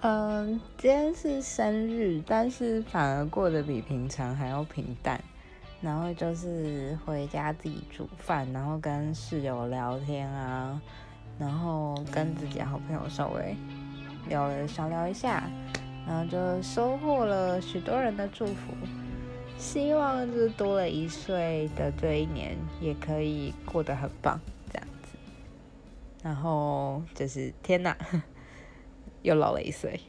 嗯，今天是生日，但是反而过得比平常还要平淡。然后就是回家自己煮饭，然后跟室友聊天啊，然后跟自己好朋友稍微聊了小聊一下，然后就收获了许多人的祝福。希望就是多了一岁的这一年，也可以过得很棒这样子。然后就是天哪！又老了一岁。